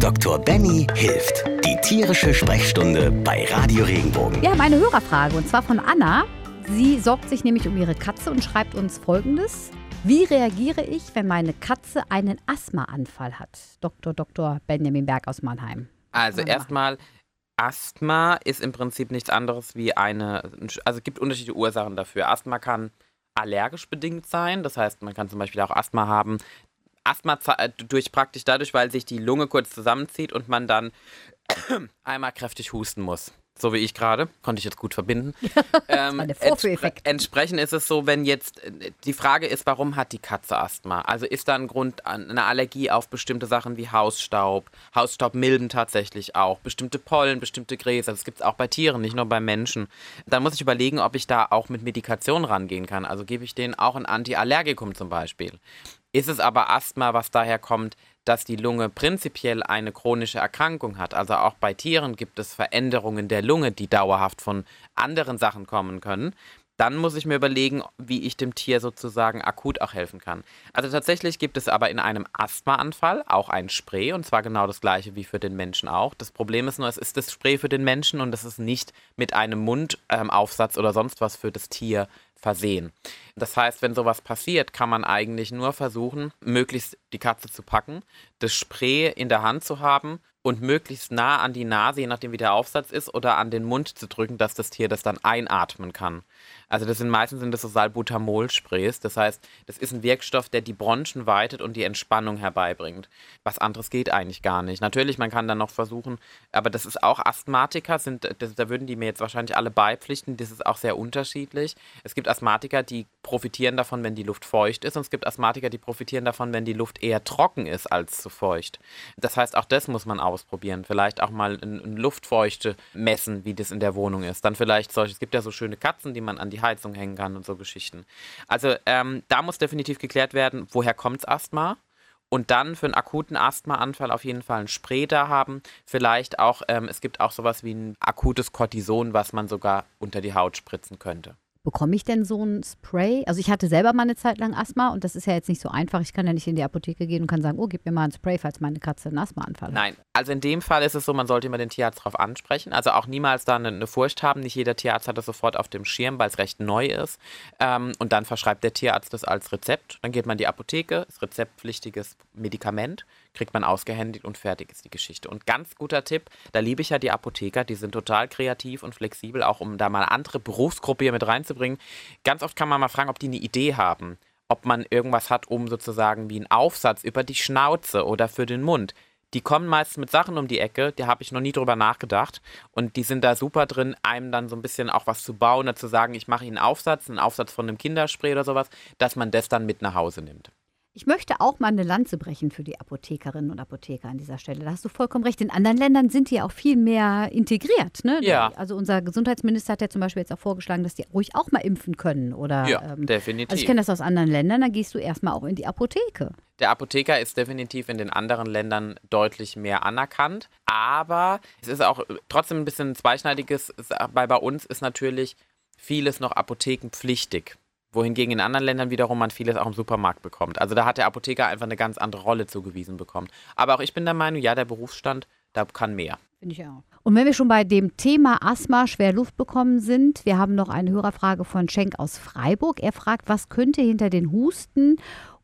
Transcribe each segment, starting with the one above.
Dr. Benny hilft. Die tierische Sprechstunde bei Radio Regenbogen. Wir haben eine Hörerfrage und zwar von Anna. Sie sorgt sich nämlich um ihre Katze und schreibt uns folgendes. Wie reagiere ich, wenn meine Katze einen Asthmaanfall hat? Dr. Dr. Benjamin Berg aus Mannheim. Also erstmal, Asthma ist im Prinzip nichts anderes wie eine, also es gibt unterschiedliche Ursachen dafür. Asthma kann allergisch bedingt sein, das heißt, man kann zum Beispiel auch Asthma haben, Asthma äh, durch praktisch dadurch, weil sich die Lunge kurz zusammenzieht und man dann einmal kräftig husten muss so wie ich gerade, konnte ich jetzt gut verbinden. ähm, entspre entsprechend ist es so, wenn jetzt äh, die Frage ist, warum hat die Katze Asthma? Also ist da ein Grund, eine Allergie auf bestimmte Sachen wie Hausstaub, Hausstaubmilben tatsächlich auch, bestimmte Pollen, bestimmte Gräser. Das gibt es auch bei Tieren, nicht nur bei Menschen. Dann muss ich überlegen, ob ich da auch mit Medikation rangehen kann. Also gebe ich denen auch ein Antiallergikum zum Beispiel. Ist es aber Asthma, was daher kommt, dass die Lunge prinzipiell eine chronische Erkrankung hat. Also auch bei Tieren gibt es Veränderungen der Lunge, die dauerhaft von anderen Sachen kommen können. Dann muss ich mir überlegen, wie ich dem Tier sozusagen akut auch helfen kann. Also tatsächlich gibt es aber in einem Asthmaanfall auch ein Spray und zwar genau das gleiche wie für den Menschen auch. Das Problem ist nur, es ist das Spray für den Menschen und es ist nicht mit einem Mundaufsatz ähm, oder sonst was für das Tier versehen. Das heißt, wenn sowas passiert, kann man eigentlich nur versuchen, möglichst die Katze zu packen, das Spray in der Hand zu haben und möglichst nah an die Nase, je nachdem wie der Aufsatz ist, oder an den Mund zu drücken, dass das Tier das dann einatmen kann. Also das sind meistens sind das so Salbutamol-Sprays. Das heißt, das ist ein Wirkstoff, der die Bronchen weitet und die Entspannung herbeibringt. Was anderes geht eigentlich gar nicht. Natürlich, man kann dann noch versuchen, aber das ist auch Asthmatiker, sind, das, da würden die mir jetzt wahrscheinlich alle beipflichten. Das ist auch sehr unterschiedlich. Es gibt Asthmatiker, die profitieren davon, wenn die Luft feucht ist, und es gibt Asthmatiker, die profitieren davon, wenn die Luft eher trocken ist als zu feucht. Das heißt, auch das muss man ausprobieren. Vielleicht auch mal ein, ein Luftfeuchte messen, wie das in der Wohnung ist. Dann vielleicht solche, es gibt ja so schöne Katzen, die man an die Heizung hängen kann und so Geschichten. Also ähm, da muss definitiv geklärt werden, woher kommt Asthma? Und dann für einen akuten Asthmaanfall auf jeden Fall ein Spray da haben. Vielleicht auch, ähm, es gibt auch sowas wie ein akutes Cortison, was man sogar unter die Haut spritzen könnte. Bekomme ich denn so ein Spray? Also ich hatte selber mal eine Zeit lang Asthma und das ist ja jetzt nicht so einfach. Ich kann ja nicht in die Apotheke gehen und kann sagen, oh, gib mir mal ein Spray, falls meine Katze einen Asthmaanfall hat. Nein, also in dem Fall ist es so, man sollte immer den Tierarzt darauf ansprechen. Also auch niemals da eine, eine, Furcht haben. Nicht jeder Tierarzt hat das sofort auf dem Schirm, weil es recht neu ist. Ähm, und dann verschreibt der Tierarzt das als Rezept. Dann geht man in die Apotheke, ist rezeptpflichtiges Medikament kriegt man ausgehändigt und fertig ist die Geschichte. Und ganz guter Tipp, da liebe ich ja die Apotheker, die sind total kreativ und flexibel, auch um da mal eine andere Berufsgruppe hier mit reinzubringen. Ganz oft kann man mal fragen, ob die eine Idee haben, ob man irgendwas hat, um sozusagen wie einen Aufsatz über die Schnauze oder für den Mund. Die kommen meistens mit Sachen um die Ecke, da habe ich noch nie drüber nachgedacht. Und die sind da super drin, einem dann so ein bisschen auch was zu bauen, oder zu sagen, ich mache ihnen einen Aufsatz, einen Aufsatz von einem Kinderspray oder sowas, dass man das dann mit nach Hause nimmt. Ich möchte auch mal eine Lanze brechen für die Apothekerinnen und Apotheker an dieser Stelle. Da hast du vollkommen recht. In anderen Ländern sind die ja auch viel mehr integriert. Ne? Ja. Also unser Gesundheitsminister hat ja zum Beispiel jetzt auch vorgeschlagen, dass die ruhig auch mal impfen können. Oder, ja, ähm, definitiv. Also ich kenne das aus anderen Ländern, da gehst du erstmal auch in die Apotheke. Der Apotheker ist definitiv in den anderen Ländern deutlich mehr anerkannt. Aber es ist auch trotzdem ein bisschen zweischneidiges, weil bei uns ist natürlich vieles noch apothekenpflichtig wohingegen in anderen Ländern wiederum man vieles auch im Supermarkt bekommt. Also da hat der Apotheker einfach eine ganz andere Rolle zugewiesen bekommen. Aber auch ich bin der Meinung, ja, der Berufsstand, da kann mehr. Finde ich auch. Und wenn wir schon bei dem Thema Asthma, schwer Luft bekommen sind, wir haben noch eine Hörerfrage von Schenk aus Freiburg. Er fragt, was könnte hinter den Husten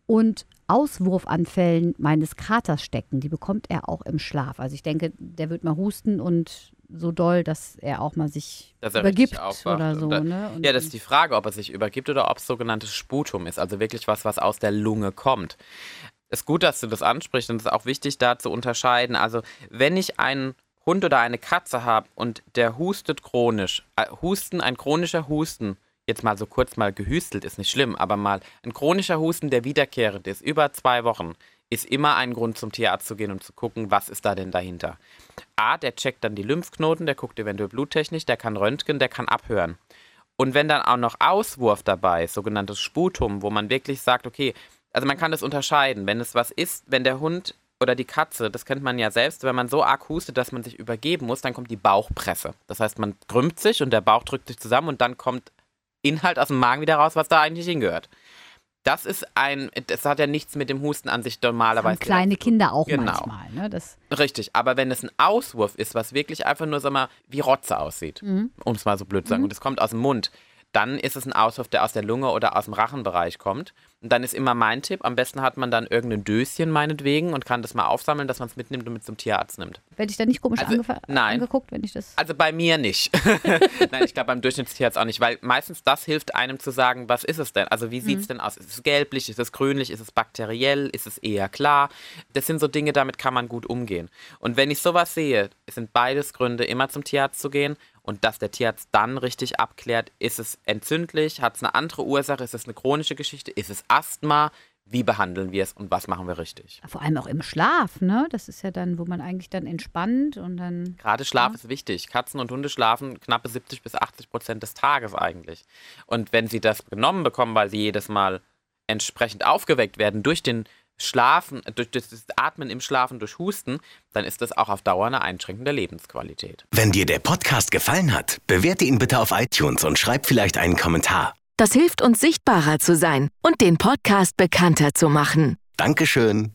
und Auswurfanfällen meines Katers stecken? Die bekommt er auch im Schlaf. Also ich denke, der wird mal husten und so doll, dass er auch mal sich übergibt oder so. Ne? ja, das ist die Frage, ob er sich übergibt oder ob es sogenanntes Sputum ist, also wirklich was, was aus der Lunge kommt. Ist gut, dass du das ansprichst und es ist auch wichtig, da zu unterscheiden. Also, wenn ich einen Hund oder eine Katze habe und der hustet chronisch, äh, Husten, ein chronischer Husten, jetzt mal so kurz mal gehüstelt, ist nicht schlimm, aber mal ein chronischer Husten, der wiederkehrend ist, über zwei Wochen, ist immer ein Grund zum Tierarzt zu gehen und zu gucken, was ist da denn dahinter. A, der checkt dann die Lymphknoten, der guckt eventuell bluttechnisch, der kann röntgen, der kann abhören. Und wenn dann auch noch Auswurf dabei ist, sogenanntes Sputum, wo man wirklich sagt, okay, also man kann das unterscheiden, wenn es was ist, wenn der Hund oder die Katze, das kennt man ja selbst, wenn man so arg hustet, dass man sich übergeben muss, dann kommt die Bauchpresse. Das heißt, man krümmt sich und der Bauch drückt sich zusammen und dann kommt Inhalt aus dem Magen wieder raus, was da eigentlich hingehört. Das ist ein, das hat ja nichts mit dem Husten an sich normalerweise. Haben kleine Kinder auch Genau. manchmal. Ne? Das, Richtig, aber wenn es ein Auswurf ist, was wirklich einfach nur, sag mal, wie Rotze aussieht, Mhm. um es mal so blöd zu sagen, und es kommt aus dem Mund, dann ist es ein Auswurf, der aus der Lunge oder aus dem Rachenbereich kommt. Und dann ist immer mein Tipp, am besten hat man dann irgendein Döschen meinetwegen und kann das mal aufsammeln, dass man es mitnimmt und mit zum Tierarzt nimmt. werde ich da nicht komisch Also, angeguckt, wenn ich das. Also bei mir nicht. Nein, ich glaube beim Durchschnittstierarzt auch nicht, weil meistens das hilft einem zu sagen, was ist es denn? Also wie sieht es denn aus? Ist es gelblich, ist es grünlich, ist es bakteriell, ist es eher klar? Das sind so Dinge, damit kann man gut umgehen. Und wenn ich sowas sehe, sind beides Gründe, immer zum Tierarzt zu gehen und dass der Tierarzt dann richtig abklärt, ist es entzündlich, hat es eine andere Ursache, ist es eine chronische Geschichte, ist es Asthma, wie behandeln wir es und was machen wir richtig? Vor allem auch im Schlaf, ne? Das ist ja dann, wo man eigentlich dann entspannt und dann. Gerade Schlaf ist wichtig. Katzen und Hunde schlafen knappe 70 bis 80 Prozent des Tages eigentlich. Und wenn sie das genommen bekommen, weil sie jedes Mal entsprechend aufgeweckt werden durch den Schlafen, durch das Atmen im Schlafen, durch Husten, dann ist das auch auf Dauer eine Einschränkung der Lebensqualität. Wenn dir der Podcast gefallen hat, bewerte ihn bitte auf iTunes und schreib vielleicht einen Kommentar. Das hilft uns sichtbarer zu sein und den Podcast bekannter zu machen. Dankeschön.